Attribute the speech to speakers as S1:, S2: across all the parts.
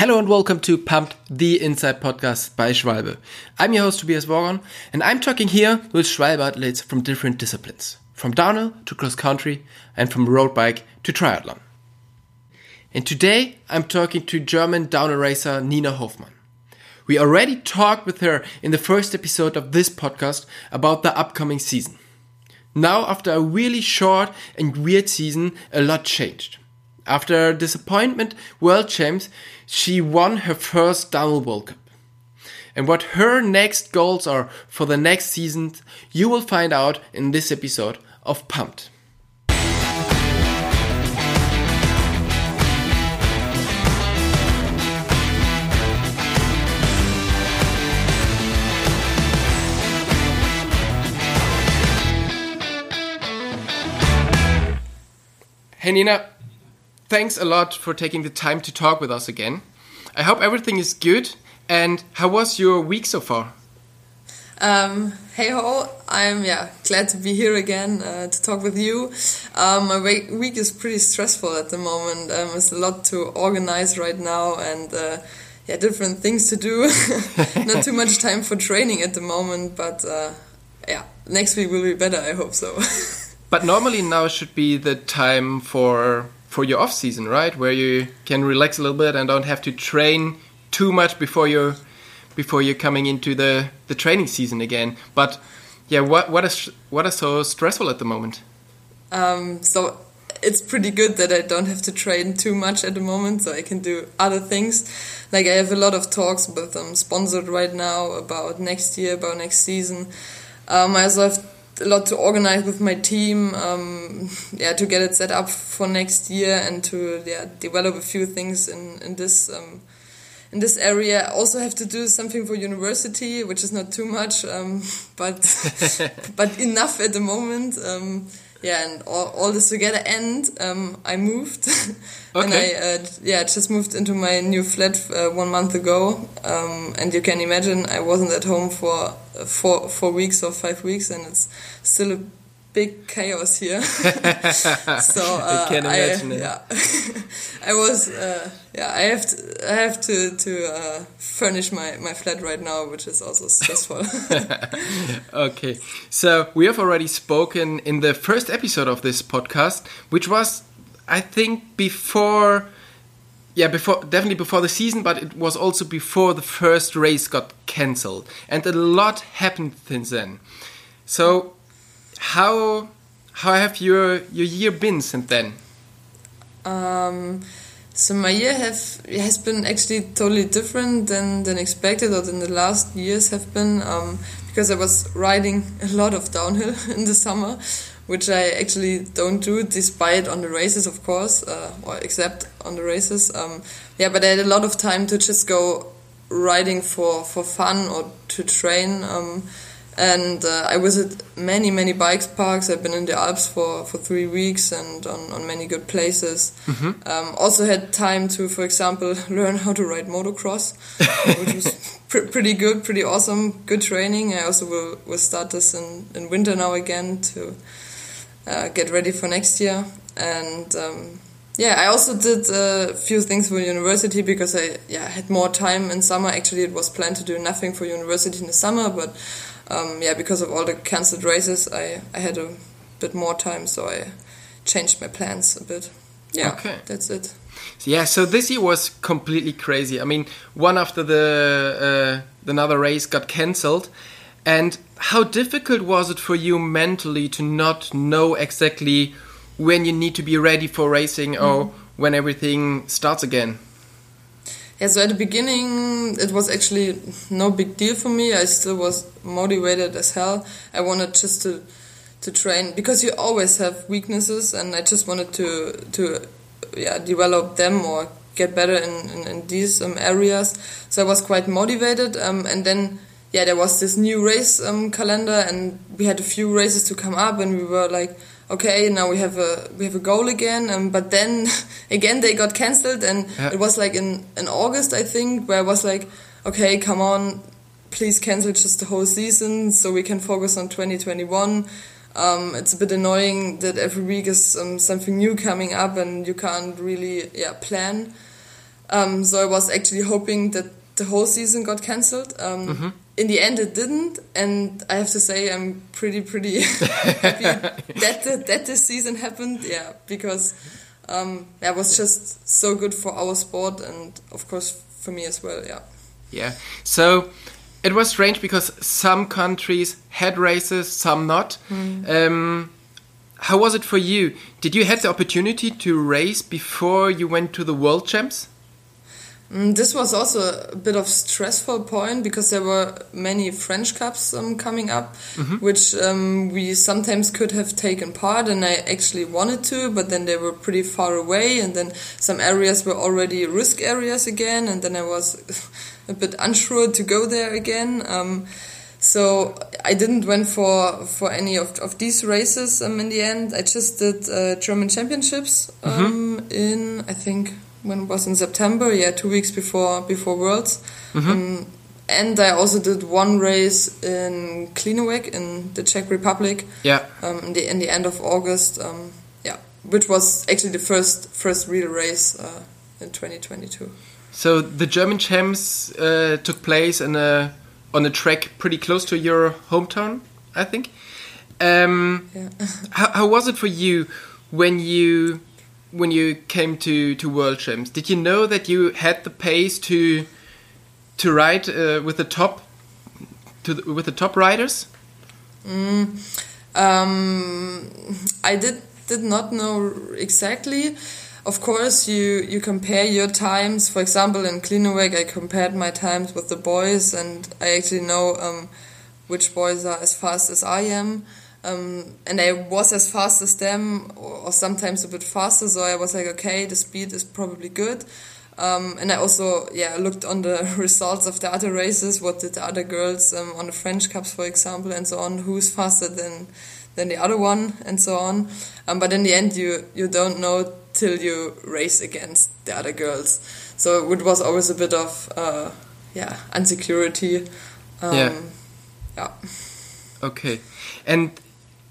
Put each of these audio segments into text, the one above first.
S1: Hello and welcome to Pumped, the Inside Podcast by Schwalbe. I'm your host Tobias Wogon, and I'm talking here with Schwalbe athletes from different disciplines, from downhill to cross country, and from road bike to triathlon. And today I'm talking to German downhill racer Nina Hoffmann. We already talked with her in the first episode of this podcast about the upcoming season. Now, after a really short and weird season, a lot changed. After disappointment World Champs, she won her first Downhill World Cup. And what her next goals are for the next season, you will find out in this episode of Pumped. Hey Nina, thanks a lot for taking the time to talk with us again. I hope everything is good. And how was your week so far?
S2: Um, hey ho, I'm yeah glad to be here again uh, to talk with you. Um, my week is pretty stressful at the moment. Um, there's a lot to organize right now and uh, yeah different things to do. Not too much time for training at the moment, but uh, yeah, next week will be better. I hope so.
S1: but normally now should be the time for for your off season, right? Where you can relax a little bit and don't have to train too much before you're before you're coming into the the training season again. But yeah, what what is what is so stressful at the moment?
S2: Um, so it's pretty good that I don't have to train too much at the moment, so I can do other things. Like I have a lot of talks with them sponsored right now about next year, about next season. Um, I also have a lot to organize with my team, um, yeah, to get it set up for next year and to yeah develop a few things in in this um, in this area. I also have to do something for university, which is not too much, um, but but enough at the moment. Um, yeah, and all, all this together. And um, I moved, okay. and I uh, yeah just moved into my new flat uh, one month ago. Um, and you can imagine I wasn't at home for four four weeks or five weeks, and it's still a big chaos here. so uh,
S1: I can imagine
S2: I,
S1: it.
S2: Yeah, I was uh, yeah I have to I have to to uh, furnish my my flat right now, which is also stressful.
S1: okay, so we have already spoken in the first episode of this podcast, which was I think before. Yeah, before definitely before the season, but it was also before the first race got cancelled, and a lot happened since then. So how how have your your year been since then?
S2: Um, so my year have has been actually totally different than than expected or than the last years have been um, because I was riding a lot of downhill in the summer, which I actually don't do despite on the races, of course, uh, or except on the races. Um, yeah, but I had a lot of time to just go riding for for fun or to train. Um, and uh, I visit many many bike parks. I've been in the Alps for, for three weeks and on, on many good places. Mm-hmm. Um, also had time to, for example, learn how to ride motocross, which was pr- pretty good, pretty awesome, good training. I also will, will start this in, in winter now again to uh, get ready for next year. And um, yeah, I also did a few things for university because I yeah had more time in summer. Actually, it was planned to do nothing for university in the summer, but um, yeah, because of all the cancelled races, I, I had a bit more time, so I changed my plans a bit. Yeah, okay. that's it.
S1: Yeah, so this year was completely crazy. I mean, one after the uh, another race got cancelled, and how difficult was it for you mentally to not know exactly when you need to be ready for racing or mm. when everything starts again?
S2: Yeah, so at the beginning, it was actually no big deal for me. I still was motivated as hell. I wanted just to to train because you always have weaknesses, and I just wanted to to yeah develop them or get better in in, in these um, areas. So I was quite motivated, um, and then yeah, there was this new race um, calendar, and we had a few races to come up, and we were like okay, now we have a we have a goal again. Um, but then again they got cancelled, and yeah. it was like in in August I think where I was like, okay, come on, please cancel just the whole season so we can focus on 2021. Um, it's a bit annoying that every week is um, something new coming up and you can't really yeah plan. Um, so I was actually hoping that the whole season got cancelled. Um, mm -hmm. In the end, it didn't, and I have to say I'm pretty pretty happy that the, that this season happened. Yeah, because um, yeah, it was just so good for our sport and of course for me as well. Yeah.
S1: Yeah. So it was strange because some countries had races, some not. Mm. Um, how was it for you? Did you have the opportunity to race before you went to the World Champs?
S2: Mm, this was also a bit of stressful point because there were many French Cups um, coming up, mm -hmm. which um, we sometimes could have taken part, and I actually wanted to, but then they were pretty far away, and then some areas were already risk areas again, and then I was a bit unsure to go there again. Um, so I didn't went for for any of, of these races um, in the end. I just did uh, German Championships mm -hmm. in I think when it was in September, yeah, two weeks before before Worlds. Mm -hmm. um, and I also did one race in Klínovec in the Czech Republic.
S1: Yeah.
S2: Um, in the in the end of August. Um, yeah, which was actually the first first real race uh, in 2022.
S1: So the German champs uh, took place in a on a track pretty close to your hometown, I think. Um, yeah. how, how was it for you when you when you came to to World Champs? Did you know that you had the pace to to ride uh, with the top to the, with the top riders?
S2: Mm, um, I did did not know exactly. Of course, you you compare your times. For example, in Klínovec, I compared my times with the boys, and I actually know um, which boys are as fast as I am. Um, and I was as fast as them, or, sometimes a bit faster. So I was like, okay, the speed is probably good. Um, and I also, yeah, looked on the results of the other races. What did the other girls um, on the French Cups, for example, and so on? Who's faster than than the other one, and so on. Um, but in the end, you you don't know till you race against the other girls. So it was always a bit of uh, yeah insecurity.
S1: Um, yeah.
S2: Yeah.
S1: Okay, and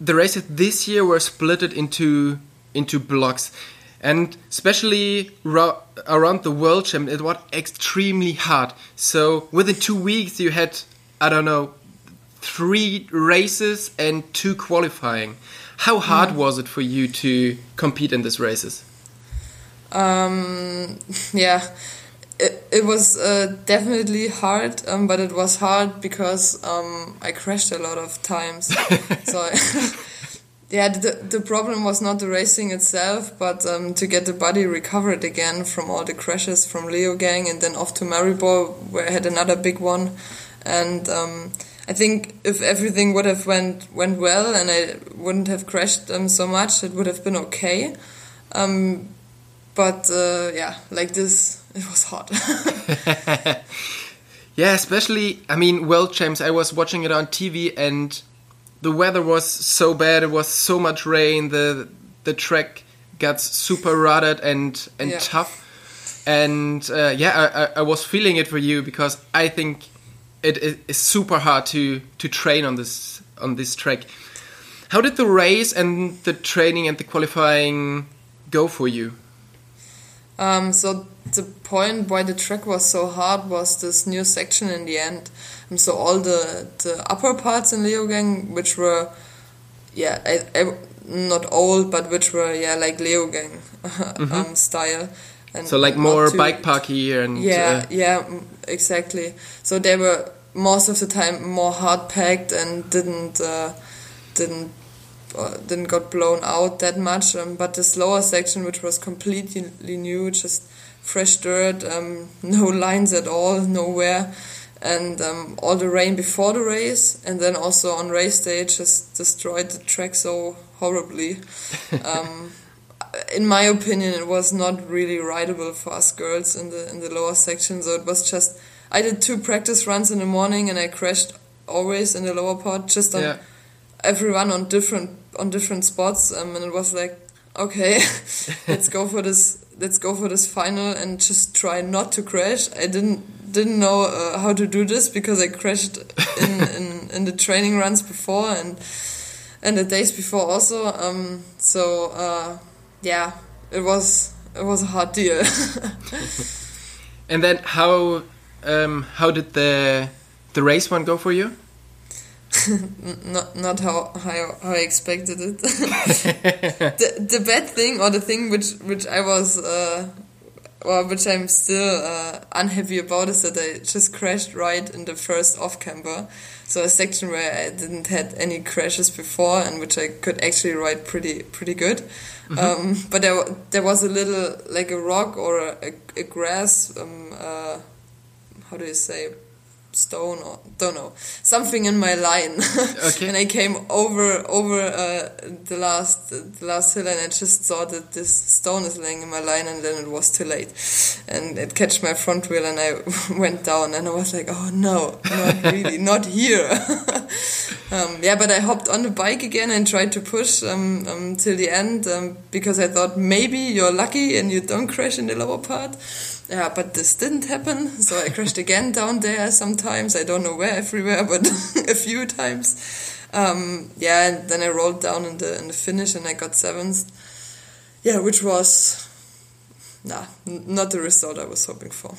S1: the races this year were split into into blocks. And especially around the world champ it was extremely hard. So within two weeks you had i don't know three races and two qualifying. How hard mm. was it for you to compete in these races?
S2: Um, yeah it, was uh, definitely hard, um, but it was hard because um, I crashed a lot of times. so, yeah, the, the problem was not the racing itself, but um, to get the body recovered again from all the crashes from Leogang and then off to Maribor, where I had another big one. And um, I think if everything would have went went well and I wouldn't have crashed um, so much, it would have been okay. Um, but uh, yeah, like this it was hot.
S1: yeah, especially I mean World Champs. I was watching it on TV and the weather was so bad. It was so much rain. The the track got super rutted and and yeah. tough. And uh, yeah, I, I was feeling it for you because I think it is super hard to to train on this on this track. How did the race and the training and the qualifying go for you?
S2: Um, so the point why the track was so hard was this new section in the end. Um, so all the the upper parts in Leogang, which were, yeah, I, I, not old, but which were yeah like Leogang mm -hmm. um, style.
S1: And so like more bike parky and
S2: yeah, uh, yeah, exactly. So they were most of the time more hard packed and didn't uh, didn't uh, didn't got blown out that much. Um, but this lower section, which was completely new, just fresh dirt, um, no lines at all, nowhere, and um, all the rain before the race, and then also on race day, just destroyed the track so horribly. Um, in my opinion, it was not really rideable for us girls in the in the lower section. So it was just I did two practice runs in the morning, and I crashed always in the lower part, just on. Yeah everyone on different on different spots, um, and it was like, okay, let's go for this. Let's go for this final and just try not to crash. I didn't didn't know uh, how to do this because I crashed in, in, in the training runs before and and the days before also. Um, so uh, yeah, it was it was a hard deal.
S1: And then how um, how did the the race one go for you?
S2: not not how how, how I expected it. the the bad thing or the thing which which I was uh, or which I'm still uh, unhappy about is that I just crashed right in the first off camber. So a section where I didn't had any crashes before and which I could actually ride pretty pretty good. Mm -hmm. um, but there there was a little like a rock or a, a, a grass. Um, uh, how do you say? Stone or don't know something in my line. Okay. and I came over over uh, the last the last hill and I just saw that this stone is laying in my line and then it was too late. And it catched my front wheel and I went down and I was like oh no not really not here. Um, yeah but I hopped on the bike again and tried to push um, um, till the end um, because I thought maybe you're lucky and you don't crash in the lower part yeah, but this didn't happen. So I crashed again down there sometimes. I don't know where everywhere, but a few times. Um, yeah, and then I rolled down in the in the finish and I got seventh. Yeah, which was nah, not the result I was hoping for.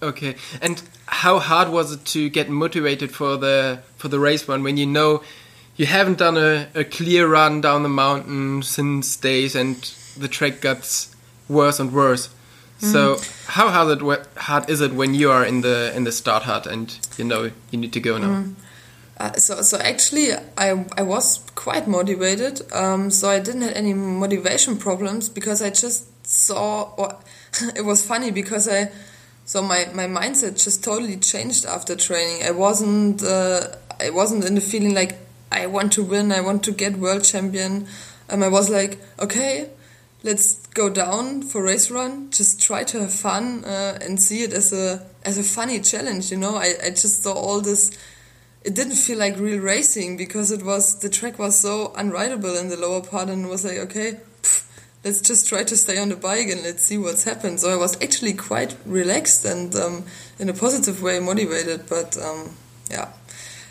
S1: Okay, and how hard was it to get motivated for the for the race one when you know you haven't done a, a clear run down the mountain since days and the track gets worse and worse? So mm. how hard, it, hard is it when you are in the in the start hut and you know you need to go now? Mm.
S2: Uh, so so actually I I was quite motivated. Um, so I didn't have any motivation problems because I just saw. Or it was funny because I so my my mindset just totally changed after training. I wasn't uh, I wasn't in the feeling like I want to win. I want to get world champion. Um, I was like okay let's go down for race run. Just try to have fun uh, and see it as a as a funny challenge you know? I, I just saw all this it didn't feel like real racing because it was the track was so unrideable in the lower part and was like okay pff, let's just try to stay on the bike and let's see what's happened. So i was actually quite relaxed and um, in a positive way motivated but um, yeah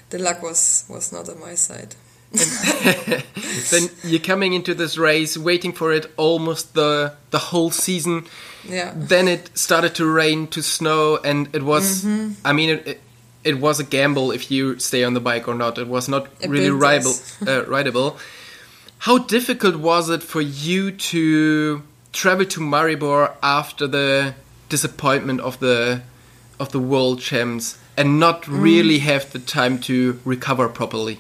S2: the luck was was not on my side
S1: then you're coming into this race, waiting for it almost the the whole season.
S2: Yeah.
S1: Then it started to rain, to snow, and it was. Mm -hmm. I mean, it, it, it, was a gamble if you stay on the bike or not. It was not it really rideable. Uh, rideable. How difficult was it for you to travel to Maribor after the disappointment of the of the world champs and not mm. really have the time to recover properly?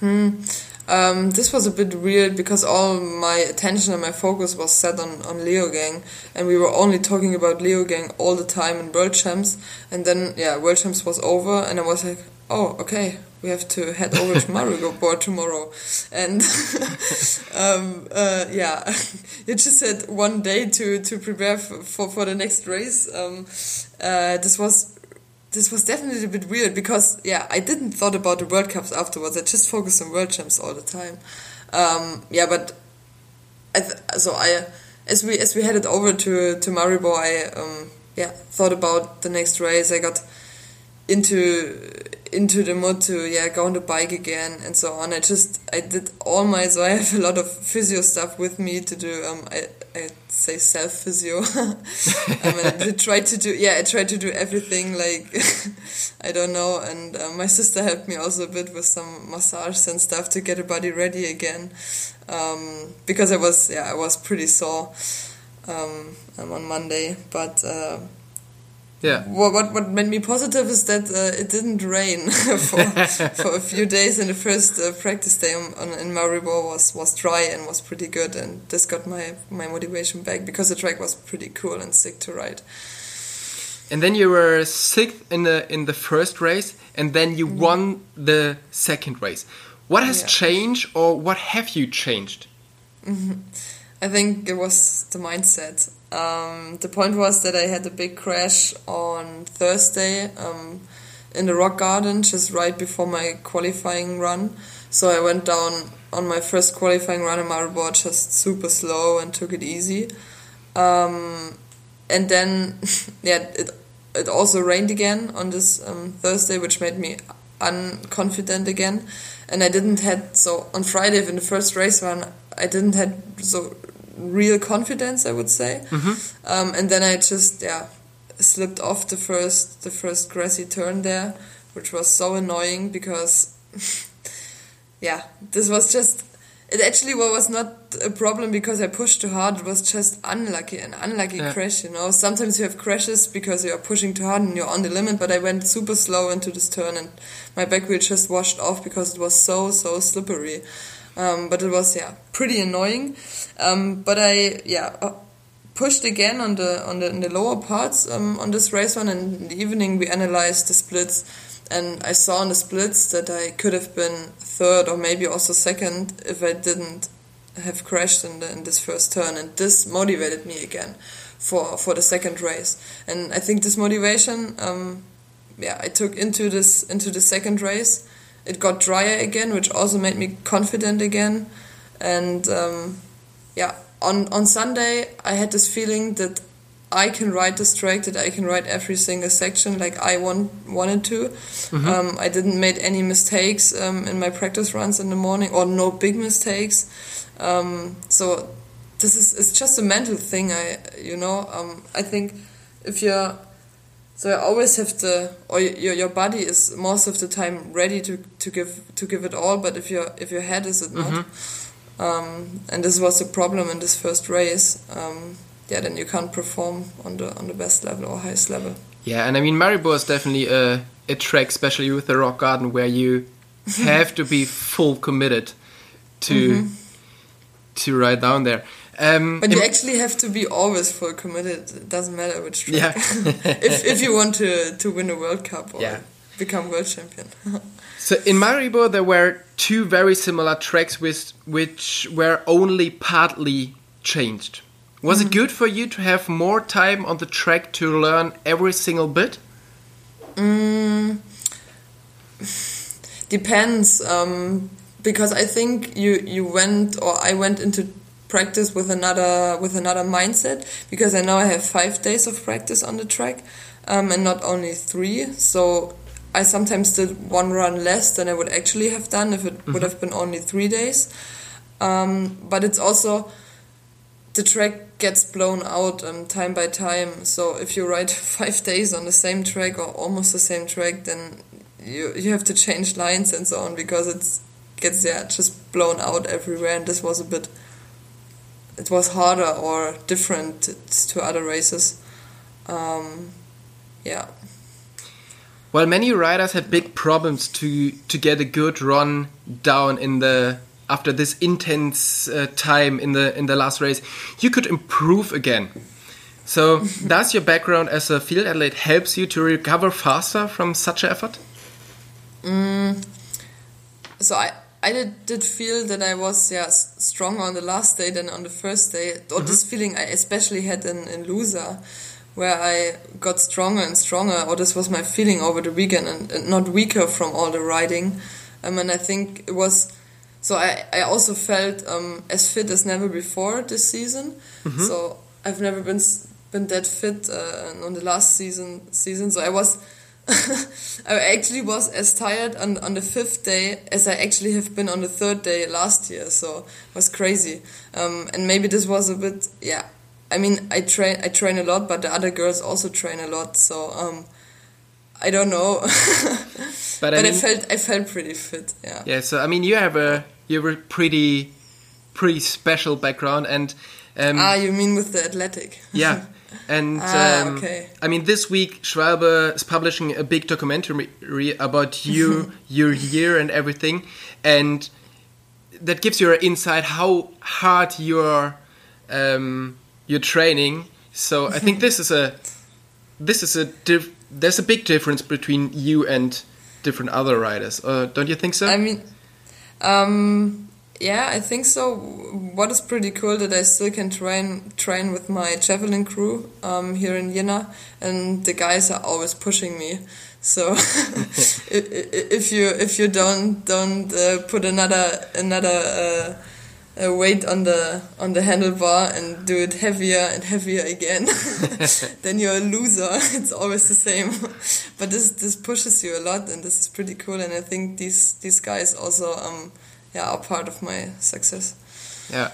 S2: Hmm. Um, this was a bit weird because all my attention and my focus was set on, on Leogang, and we were only talking about Leogang all the time in World Champs. And then, yeah, World Champs was over, and I was like, oh, okay, we have to head over to Maribor tomorrow. And um, uh, yeah, it just had one day to, to prepare for, for, for the next race. Um, uh, this was this was definitely a bit weird because yeah, I didn't thought about the World Cups afterwards. I just focused on World Champs all the time. Um, yeah, but I so I as we as we headed over to to Maribor, I um, yeah thought about the next race. I got into into the mood to yeah go on the bike again and so on. I just I did all my so I have a lot of physio stuff with me to do. Um, I I say self physio. I mean, I tried to do yeah I tried to do everything like I don't know and uh, my sister helped me also a bit with some massage and stuff to get the body ready again um, because I was yeah I was pretty sore um, on Monday but. Uh,
S1: yeah.
S2: What, what what made me positive is that uh, it didn't rain for for a few days, and the first uh, practice day on, on, in Maribor was was dry and was pretty good, and this got my my motivation back because the track was pretty cool and sick to ride.
S1: And then you were sixth in the in the first race, and then you mm. won the second race. What has yeah. changed, or what have you changed?
S2: Mm -hmm. I think it was the mindset. Um, the point was that I had a big crash on Thursday um, in the rock garden just right before my qualifying run. So I went down on my first qualifying run in Maribor just super slow and took it easy. Um, and then, yeah, it it also rained again on this um, Thursday, which made me unconfident again. And I didn't had so on Friday in the first race run, I didn't had so real confidence, I would say. Mm-hmm. Um, and then I just, yeah, slipped off the first the first grassy turn there, which was so annoying because yeah, this was just it actually was not a problem because I pushed too hard. It was just unlucky, an unlucky
S1: Yeah.
S2: crash. You know, sometimes you have crashes because you are pushing too hard and you're on the limit. But I went super slow into this turn and my back wheel just washed off because it was so so slippery. Um, but it was yeah pretty annoying. Um, but I yeah uh, pushed again on the on the the lower parts um, on this race one. And in the evening we analyzed the splits, and I saw in the splits that I could have been third or maybe also second if I didn't have crashed in, the, in this first turn. And this motivated me again for for the second race. And I think this motivation, um, yeah, I took into this into the second race. It got drier again, which also made me confident again. And um, yeah, on on Sunday I had this feeling that I can write this track, that I can write every single section like I want wanted to. Um, I didn't make any mistakes um, in my practice runs in the morning, or no big mistakes. Um, so this is it's just a mental thing. I you know um, I think if you're so I always have to, or your your body is most of the time ready to, to give to give it all, but if your if your head is it not, um, and this was a problem in this first race, um, yeah, then you can't perform on the on the best level or highest level.
S1: Yeah, and I mean Maribor is definitely a, a track, especially with the rock garden, where you have to be full committed to to ride down there. Um,
S2: But you actually have to be always full committed. It doesn't matter which track.
S1: yeah,
S2: if if you want to to win a World Cup or
S1: Yeah.
S2: become world champion.
S1: So in Maribor there were two very similar tracks with which were only partly changed. Was it good for you to have more time on the track to learn every single bit?
S2: Mm, depends, um, because I think you you went or I went into practice with another with another mindset because I know I have five days of practice on the track, um, and not only three. So I sometimes did one run less than I would actually have done if it would have been only three days. Um, but it's also the track gets blown out um, time by time. So if you ride five days on the same track or almost the same track, then you you have to change lines and so on because it's gets yeah just blown out everywhere. And this was a bit. It was harder or different to other races. Um, yeah.
S1: Well, many riders had big problems to to get a good run down in the after this intense uh, time in the in the last race. You could improve again. So, does your background as a field athlete helps you to recover faster from such an effort?
S2: so I I did, did feel that I was yeah stronger on the last day than on the first day. Or this feeling I especially had in in Lousã, where I got stronger and stronger. Or this was my feeling over the weekend, and, and not weaker from all the riding. Um, and I think it was. So I, I also felt um, as fit as never before this season. So I've never been been that fit uh, on the last season season. So I was I actually was as tired on, on the fifth day as I actually have been on the third day last year. So it was crazy. Um, and maybe this was a bit, yeah. I mean, I train, I train a lot, but the other girls also train a lot. So um, I don't know.
S1: But,
S2: but
S1: I
S2: I, felt, I felt pretty fit. Yeah.
S1: yeah. So I mean, you have a you have a pretty pretty special background, and um,
S2: Ah, you mean with the athletic?
S1: Yeah, and
S2: Ah,
S1: um,
S2: okay.
S1: I mean, this week Schwalbe is publishing a big documentary about you, your year, and everything, and that gives you an insight how hard you're um, you're training. So I think this is a this is a there's a big difference between you and different other riders. Uh, don't you think so?
S2: I mean, um, yeah, I think so. What is pretty cool that I still can train train with my javelin crew um, here in Jena, and the guys are always pushing me. So if you if you don't don't uh, put another another uh, uh, weight on the on the handlebar and do it heavier and heavier again, then you're a loser. It's always the same. But this this pushes you a lot, and this is pretty cool. And I think these these guys also um yeah are part of my success.
S1: Yeah.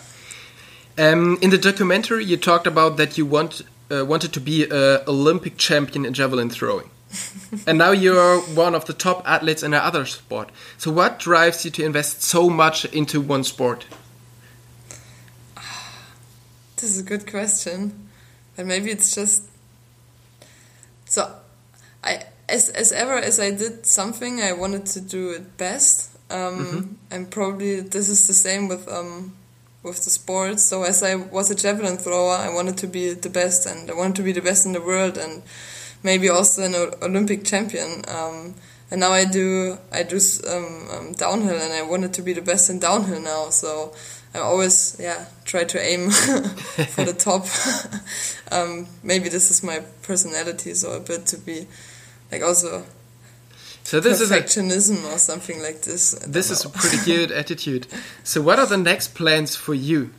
S1: Um, in the documentary, you talked about that you want uh, wanted to be an Olympic champion in javelin throwing. and now you're one of the top athletes in another sport. So, what drives you to invest so much into one sport?
S2: This is a good question, but maybe it's just so. I as as ever as I did something, I wanted to do it best, um, mm -hmm. and probably this is the same with um, with the sports. So as I was a javelin thrower, I wanted to be the best, and I wanted to be the best in the world, and maybe also an Olympic champion. Um, and now I do I do um, um, downhill, and I wanted to be the best in downhill now. So I always yeah try to aim for the top. Um, maybe this is my personality, so a bit to be like also so this perfectionism is a, or something like this.
S1: This is a pretty good attitude. So what are the next plans for you?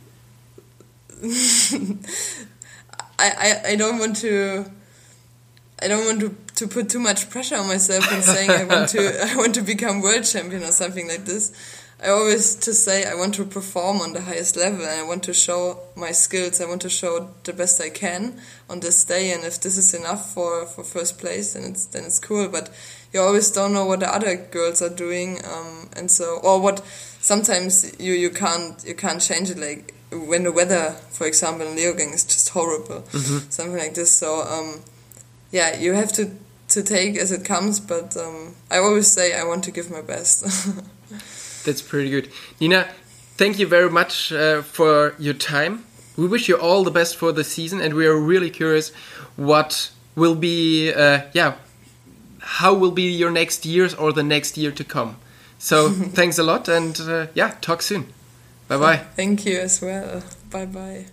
S2: I, I I don't want to I don't want to, to put too much pressure on myself and saying I want to I want to become world champion or something like this. I always just say I want to perform on the highest level and I want to show my skills. I want to show the best I can on this day. And if this is enough for, for first place, then it's then it's cool. But you always don't know what the other girls are doing, um, and so or what. Sometimes you, you can't you can't change it. Like when the weather, for example, in Leogang is just horrible, mm -hmm. something like this. So um, yeah, you have to to take as it comes. But um, I always say I want to give my best.
S1: That's pretty good, Nina. Thank you very much uh, for your time. We wish you all the best for the season, and we are really curious what will be, uh, yeah, how will be your next years or the next year to come. So thanks a lot, and uh, yeah, talk soon. Bye bye.
S2: Thank you as well. Bye bye.